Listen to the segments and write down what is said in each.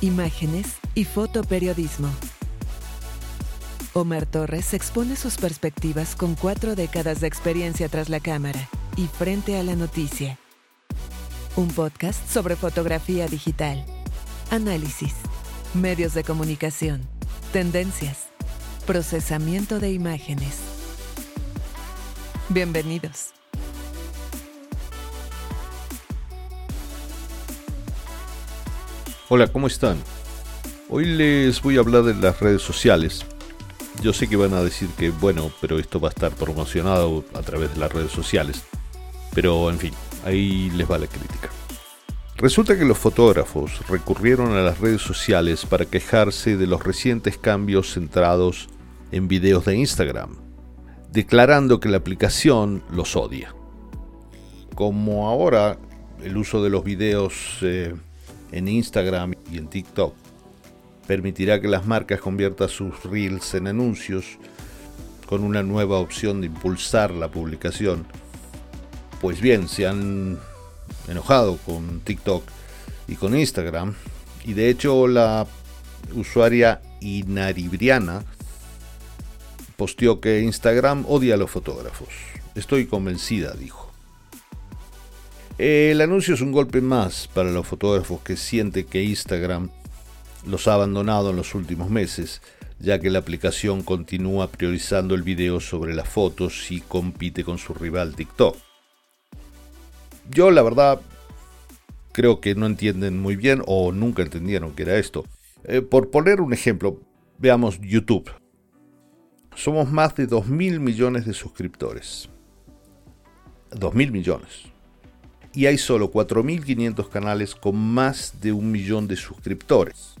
imágenes y fotoperiodismo. Omar Torres expone sus perspectivas con cuatro décadas de experiencia tras la cámara y frente a la noticia. Un podcast sobre fotografía digital, análisis, medios de comunicación, tendencias, procesamiento de imágenes. Bienvenidos. Hola, ¿cómo están? Hoy les voy a hablar de las redes sociales. Yo sé que van a decir que, bueno, pero esto va a estar promocionado a través de las redes sociales. Pero, en fin, ahí les va la crítica. Resulta que los fotógrafos recurrieron a las redes sociales para quejarse de los recientes cambios centrados en videos de Instagram, declarando que la aplicación los odia. Como ahora el uso de los videos eh, en Instagram y en TikTok. Permitirá que las marcas conviertan sus reels en anuncios con una nueva opción de impulsar la publicación. Pues bien, se han enojado con TikTok y con Instagram y de hecho la usuaria Inaribriana posteó que Instagram odia a los fotógrafos. Estoy convencida, dijo. El anuncio es un golpe más para los fotógrafos que sienten que Instagram los ha abandonado en los últimos meses, ya que la aplicación continúa priorizando el video sobre las fotos y compite con su rival TikTok. Yo la verdad creo que no entienden muy bien o nunca entendieron que era esto. Eh, por poner un ejemplo, veamos YouTube. Somos más de 2.000 millones de suscriptores. 2.000 millones y hay solo 4.500 canales con más de un millón de suscriptores.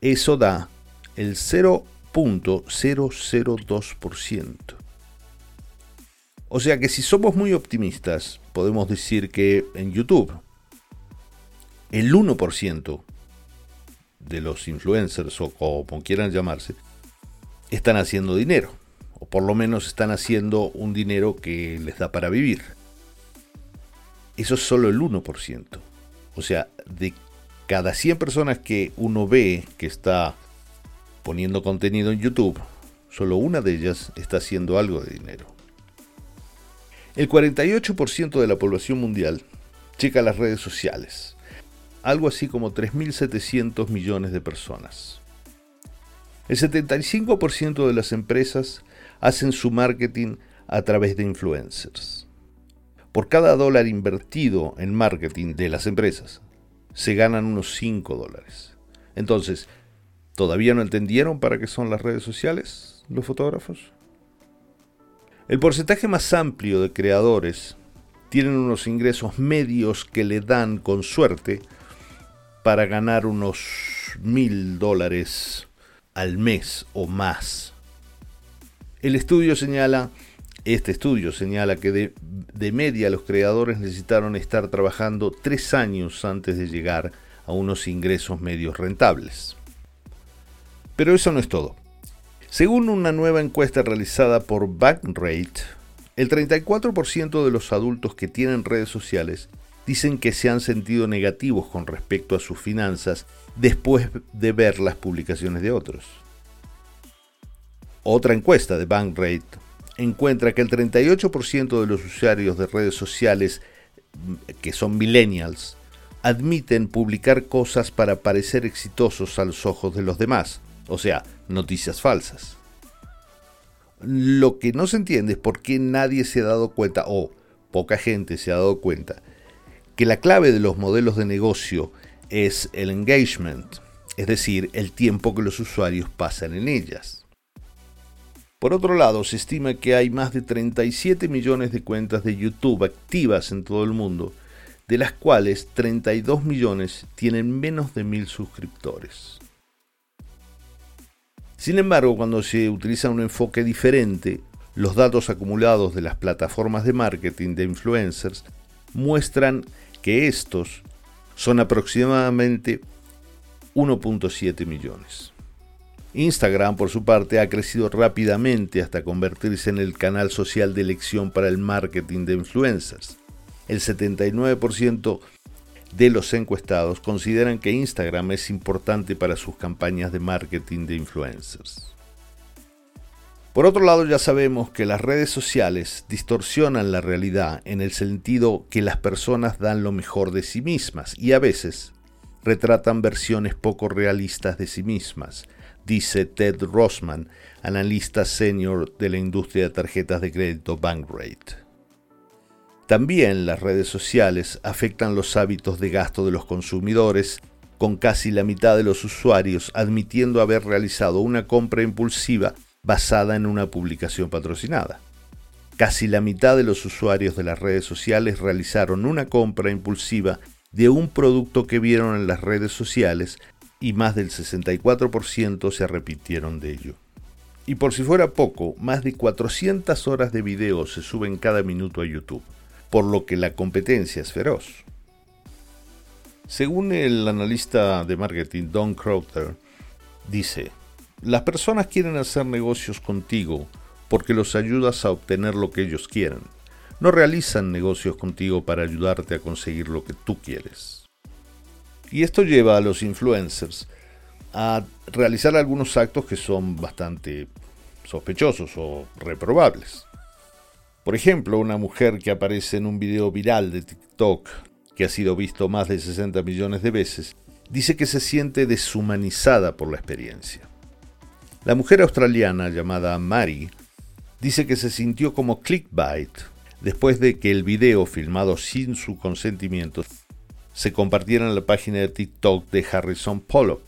Eso da el 0.002%. O sea que si somos muy optimistas, podemos decir que en YouTube el 1% de los influencers o como quieran llamarse, están haciendo dinero. O por lo menos están haciendo un dinero que les da para vivir. Eso es solo el 1%. O sea, de cada 100 personas que uno ve que está poniendo contenido en YouTube, solo una de ellas está haciendo algo de dinero. El 48% de la población mundial checa las redes sociales, algo así como 3.700 millones de personas. El 75% de las empresas hacen su marketing a través de influencers. Por cada dólar invertido en marketing de las empresas, se ganan unos 5 dólares. Entonces, ¿todavía no entendieron para qué son las redes sociales los fotógrafos? El porcentaje más amplio de creadores tienen unos ingresos medios que le dan con suerte para ganar unos mil dólares al mes o más. El estudio señala este estudio señala que de, media los creadores necesitaron estar trabajando tres años antes de llegar a unos ingresos medios rentables. Pero eso no es todo. Según una nueva encuesta realizada por Bankrate, el 34% de los adultos que tienen redes sociales dicen que se han sentido negativos con respecto a sus finanzas después de ver las publicaciones de otros. Otra encuesta de Bankrate encuentra que el 38% de los usuarios de redes sociales mm, que son millennials admiten publicar cosas para parecer exitosos a los ojos de los demás, o sea, noticias falsas. Lo que no se entiende es por qué nadie se ha dado cuenta, o poca gente se ha dado cuenta, que la clave de los modelos de negocio es el engagement, es decir, el tiempo que los usuarios pasan en ellas. Por otro lado, se estima que hay más de 37 millones de cuentas de YouTube activas en todo el mundo, de las cuales 32 millones tienen menos de mil suscriptores. Sin embargo, cuando se utiliza un enfoque diferente, los datos acumulados de las plataformas de marketing de influencers muestran que estos son aproximadamente 1.7 millones. Instagram, por su parte, ha crecido rápidamente hasta convertirse en el canal social de elección para el marketing de influencers. El 79% de los encuestados consideran que Instagram es importante para sus campañas de marketing de influencers. Por otro lado, ya sabemos que las redes sociales distorsionan la realidad en el sentido que las personas dan lo mejor de sí mismas y a veces retratan versiones poco realistas de sí mismas, dice Ted Rossman, analista senior de la industria de tarjetas de crédito Bankrate. También las redes sociales afectan los hábitos de gasto de los consumidores, con casi la mitad de los usuarios admitiendo haber realizado una compra impulsiva basada en una publicación patrocinada. Casi la mitad de los usuarios de las redes sociales realizaron una compra impulsiva de un producto que vieron en las redes sociales y más del 64% se arrepintieron de ello. Y por si fuera poco, más de 400 horas de video se suben cada minuto a YouTube, por lo que la competencia es feroz. Según el analista de marketing Don Crowther, dice, las personas quieren hacer negocios contigo porque los ayudas a obtener lo que ellos quieren. No realizan negocios contigo para ayudarte a conseguir lo que tú quieres. Y esto lleva a los influencers a realizar algunos actos que son bastante sospechosos o reprobables. Por ejemplo, una mujer que aparece en un video viral de TikTok que ha sido visto más de 60 millones de veces, dice que se siente deshumanizada por la experiencia. La mujer australiana llamada Mary dice que se sintió como clickbait después de que el video filmado sin su consentimiento se compartiera en la página de TikTok de Harrison Pollock.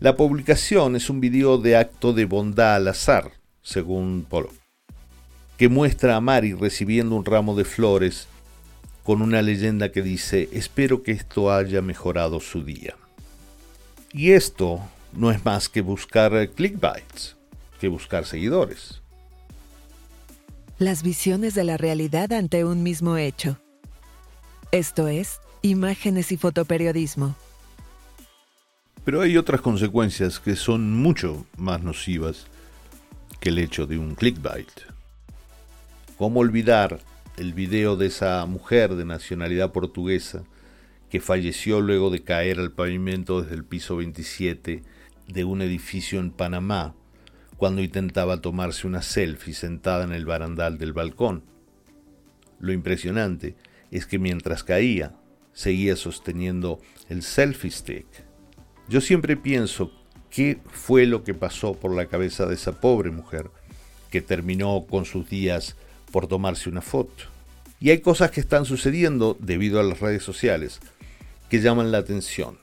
La publicación es un video de acto de bondad al azar, según Pollock, que muestra a Mary recibiendo un ramo de flores con una leyenda que dice, espero que esto haya mejorado su día. Y esto no es más que buscar clickbites, que buscar seguidores. Las visiones de la realidad ante un mismo hecho. Esto es, imágenes y fotoperiodismo. Pero hay otras consecuencias que son mucho más nocivas que el hecho de un clickbait. ¿Cómo olvidar el video de esa mujer de nacionalidad portuguesa que falleció luego de caer al pavimento desde el piso 27 de un edificio en Panamá cuando intentaba tomarse una selfie sentada en el barandal del balcón. Lo impresionante es que mientras caía, seguía sosteniendo el selfie stick. Yo siempre pienso qué fue lo que pasó por la cabeza de esa pobre mujer que terminó con sus días por tomarse una foto. Y hay cosas que están sucediendo debido a las redes sociales que llaman la atención.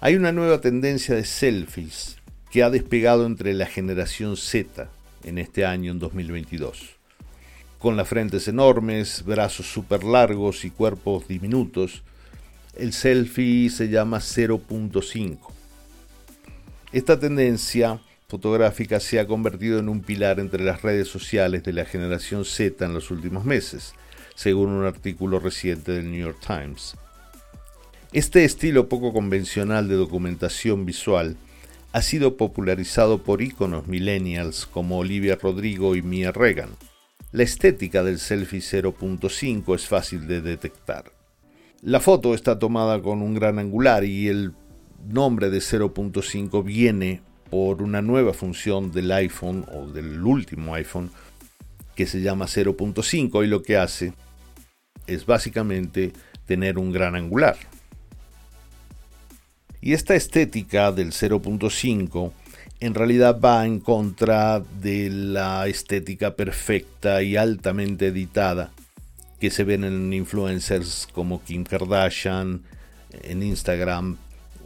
Hay una nueva tendencia de selfies que ha despegado entre la generación Z en este año, en 2022. Con las frentes enormes, brazos súper largos y cuerpos diminutos, el selfie se llama 0.5. Esta tendencia fotográfica se ha convertido en un pilar entre las redes sociales de la generación Z en los últimos meses, según un artículo reciente del New York Times. Este estilo poco convencional de documentación visual ha sido popularizado por íconos millennials como Olivia Rodrigo y Mia Regan. La estética del selfie 0.5 es fácil de detectar. La foto está tomada con un gran angular y el nombre de 0.5 viene por una nueva función del iPhone o del último iPhone que se llama 0.5 y lo que hace es básicamente tener un gran angular. Y esta estética del 0.5 en realidad va en contra de la estética perfecta y altamente editada que se ven en influencers como Kim Kardashian, en Instagram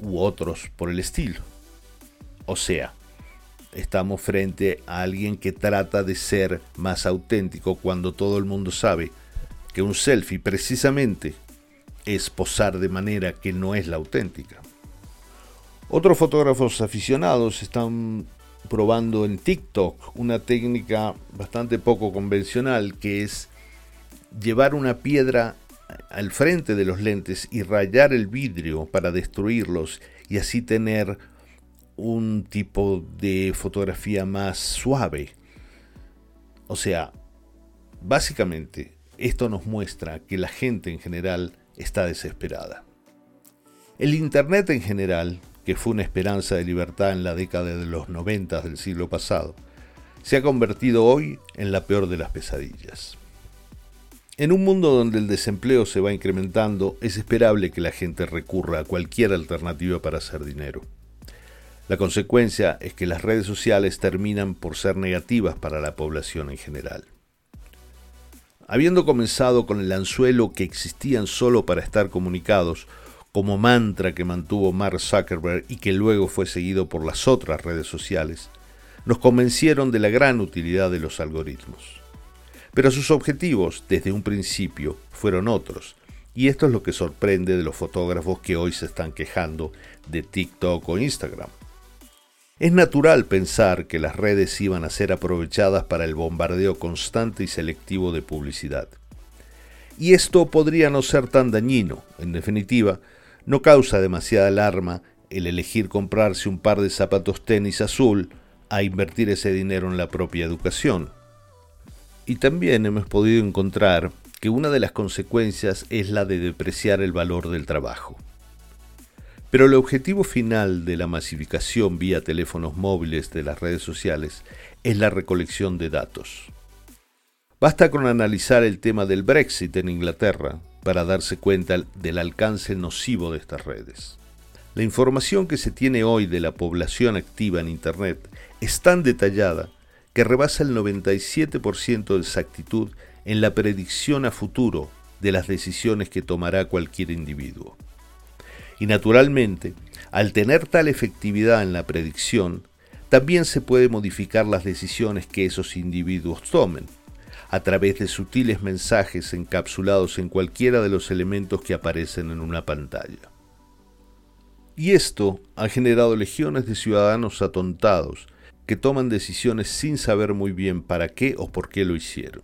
u otros por el estilo. O sea, estamos frente a alguien que trata de ser más auténtico cuando todo el mundo sabe que un selfie precisamente es posar de manera que no es la auténtica. Otros fotógrafos aficionados están probando en TikTok una técnica bastante poco convencional que es llevar una piedra al frente de los lentes y rayar el vidrio para destruirlos y así tener un tipo de fotografía más suave. O sea, básicamente esto nos muestra que la gente en general está desesperada. El Internet en general, que fue una esperanza de libertad en la década de los 90 del siglo pasado, se ha convertido hoy en la peor de las pesadillas. En un mundo donde el desempleo se va incrementando, es esperable que la gente recurra a cualquier alternativa para hacer dinero. La consecuencia es que las redes sociales terminan por ser negativas para la población en general. Habiendo comenzado con el anzuelo que existían solo para estar comunicados, como mantra que mantuvo Mark Zuckerberg y que luego fue seguido por las otras redes sociales, nos convencieron de la gran utilidad de los algoritmos. Pero sus objetivos, desde un principio, fueron otros, y esto es lo que sorprende de los fotógrafos que hoy se están quejando de TikTok o Instagram. Es natural pensar que las redes iban a ser aprovechadas para el bombardeo constante y selectivo de publicidad. Y esto podría no ser tan dañino, en definitiva, no causa demasiada alarma el elegir comprarse un par de zapatos tenis azul a invertir ese dinero en la propia educación. Y también hemos podido encontrar que una de las consecuencias es la de depreciar el valor del trabajo. Pero el objetivo final de la masificación vía teléfonos móviles de las redes sociales es la recolección de datos. Basta con analizar el tema del Brexit en Inglaterra para darse cuenta del alcance nocivo de estas redes. La información que se tiene hoy de la población activa en Internet es tan detallada que rebasa el 97% de exactitud en la predicción a futuro de las decisiones que tomará cualquier individuo. Y naturalmente, al tener tal efectividad en la predicción, también se puede modificar las decisiones que esos individuos tomen, a través de sutiles mensajes encapsulados en cualquiera de los elementos que aparecen en una pantalla. Y esto ha generado legiones de ciudadanos atontados que toman decisiones sin saber muy bien para qué o por qué lo hicieron.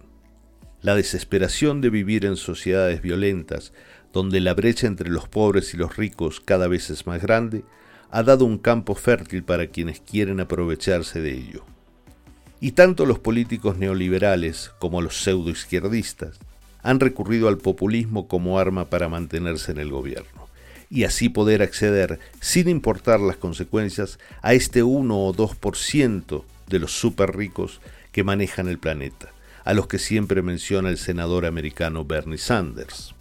La desesperación de vivir en sociedades violentas donde la brecha entre los pobres y los ricos cada vez es más grande, ha dado un campo fértil para quienes quieren aprovecharse de ello. Y tanto los políticos neoliberales como los pseudoizquierdistas han recurrido al populismo como arma para mantenerse en el gobierno, y así poder acceder, sin importar las consecuencias, a este 1 o 2% de los super ricos que manejan el planeta, a los que siempre menciona el senador americano Bernie Sanders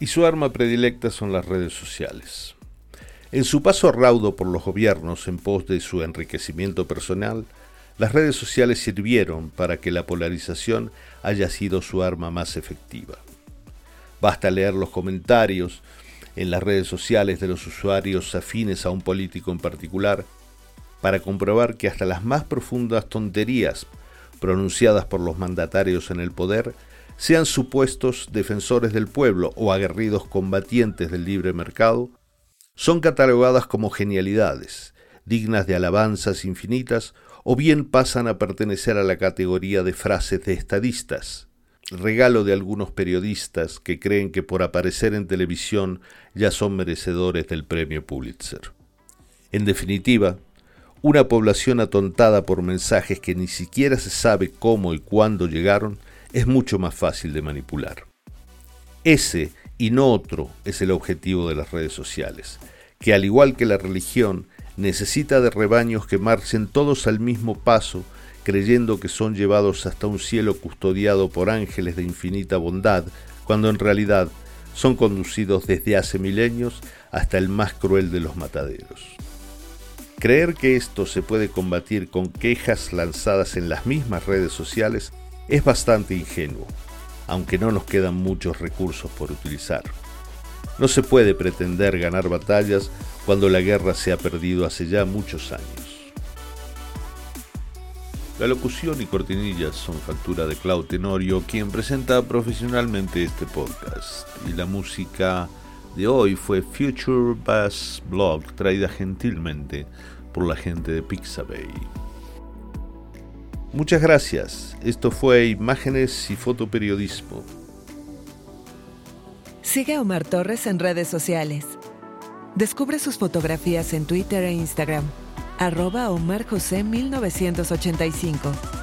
y su arma predilecta son las redes sociales. En su paso raudo por los gobiernos en pos de su enriquecimiento personal, las redes sociales sirvieron para que la polarización haya sido su arma más efectiva. Basta leer los comentarios en las redes sociales de los usuarios afines a un político en particular para comprobar que hasta las más profundas tonterías pronunciadas por los mandatarios en el poder sean supuestos defensores del pueblo o aguerridos combatientes del libre mercado, son catalogadas como genialidades, dignas de alabanzas infinitas, o bien pasan a pertenecer a la categoría de frases de estadistas, regalo de algunos periodistas que creen que por aparecer en televisión ya son merecedores del premio Pulitzer. En definitiva, una población atontada por mensajes que ni siquiera se sabe cómo y cuándo llegaron, es mucho más fácil de manipular. Ese y no otro es el objetivo de las redes sociales, que al igual que la religión, necesita de rebaños que marchen todos al mismo paso, creyendo que son llevados hasta un cielo custodiado por ángeles de infinita bondad, cuando en realidad son conducidos desde hace milenios hasta el más cruel de los mataderos. Creer que esto se puede combatir con quejas lanzadas en las mismas redes sociales es bastante ingenuo, aunque no nos quedan muchos recursos por utilizar. No se puede pretender ganar batallas cuando la guerra se ha perdido hace ya muchos años. La locución y cortinillas son factura de Clau Tenorio, quien presenta profesionalmente este podcast. Y la música de hoy fue Future Bass Blog, traída gentilmente por la gente de Pixabay. Muchas gracias. Esto fue Imágenes y Fotoperiodismo. Sigue a Omar Torres en redes sociales. Descubre sus fotografías en Twitter e Instagram. Arroba Omar José 1985.